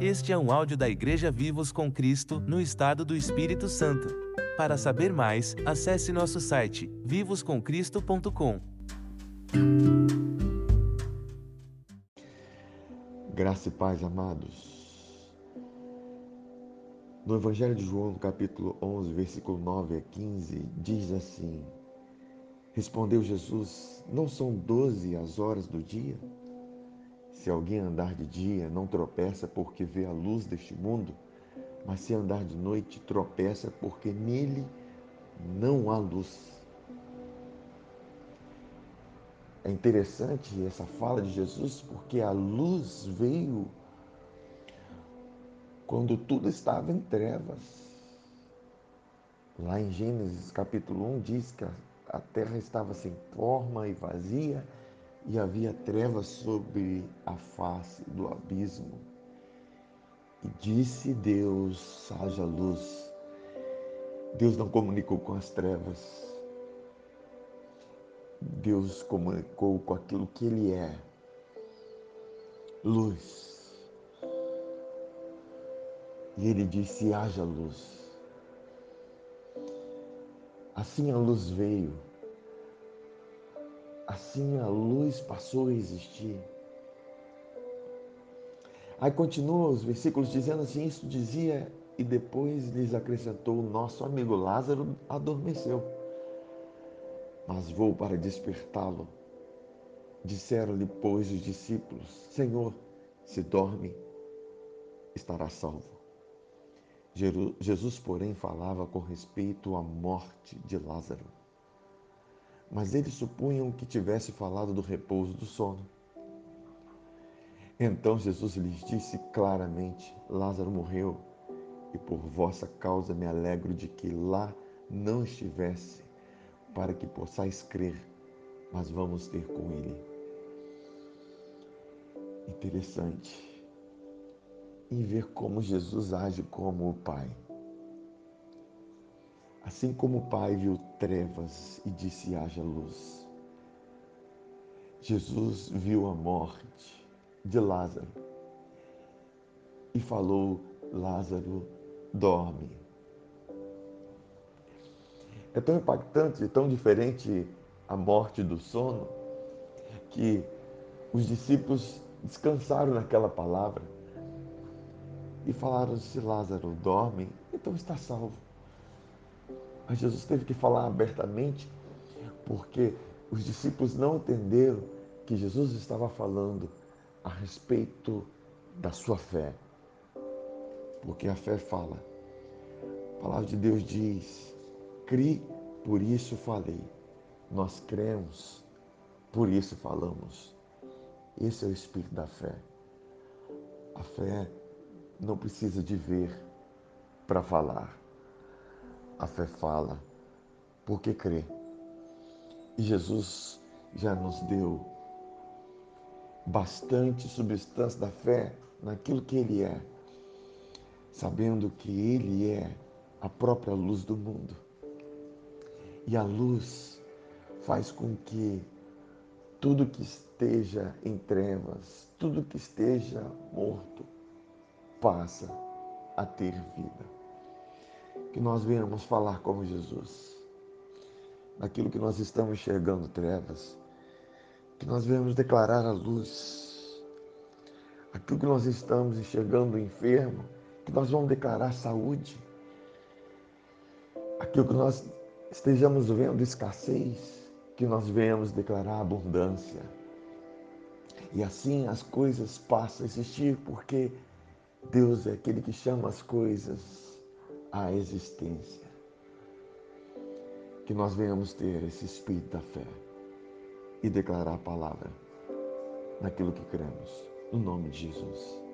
Este é um áudio da Igreja Vivos com Cristo, no estado do Espírito Santo. Para saber mais, acesse nosso site vivoscomcristo.com. Graça e paz, amados. No Evangelho de João, capítulo 11, versículo 9 a 15, diz assim: Respondeu Jesus: Não são doze as horas do dia? Se alguém andar de dia, não tropeça porque vê a luz deste mundo, mas se andar de noite, tropeça porque nele não há luz. É interessante essa fala de Jesus porque a luz veio quando tudo estava em trevas. Lá em Gênesis capítulo 1 diz que a terra estava sem forma e vazia e havia trevas sobre a face do abismo. E disse Deus: haja luz. Deus não comunicou com as trevas. Deus comunicou com aquilo que Ele é: luz. E Ele disse: haja luz. Assim a luz veio Assim a luz passou a existir. Aí continua os versículos dizendo assim: Isso dizia, e depois lhes acrescentou: Nosso amigo Lázaro adormeceu, mas vou para despertá-lo. Disseram-lhe, pois, os discípulos: Senhor, se dorme, estará salvo. Jesus, porém, falava com respeito à morte de Lázaro mas eles supunham que tivesse falado do repouso do sono. Então Jesus lhes disse claramente: Lázaro morreu, e por vossa causa me alegro de que lá não estivesse, para que possais crer, mas vamos ter com ele. Interessante em ver como Jesus age como o Pai. Assim como o Pai viu trevas e disse: haja luz. Jesus viu a morte de Lázaro e falou: Lázaro, dorme. É tão impactante, tão diferente a morte do sono, que os discípulos descansaram naquela palavra e falaram: se Lázaro dorme, então está salvo. Mas Jesus teve que falar abertamente, porque os discípulos não entenderam que Jesus estava falando a respeito da sua fé. Porque a fé fala. A palavra de Deus diz: "Cri, por isso falei". Nós cremos, por isso falamos. Esse é o espírito da fé. A fé não precisa de ver para falar. A fé fala porque crê. E Jesus já nos deu bastante substância da fé naquilo que Ele é, sabendo que Ele é a própria luz do mundo. E a luz faz com que tudo que esteja em trevas, tudo que esteja morto, passa a ter vida. Que nós venhamos falar como Jesus, naquilo que nós estamos enxergando trevas, que nós venhamos declarar a luz, aquilo que nós estamos enxergando enfermo, que nós vamos declarar saúde, aquilo que nós estejamos vendo escassez, que nós venhamos declarar abundância. E assim as coisas passam a existir, porque Deus é aquele que chama as coisas à existência. Que nós venhamos ter esse espírito da fé e declarar a palavra naquilo que cremos. No nome de Jesus.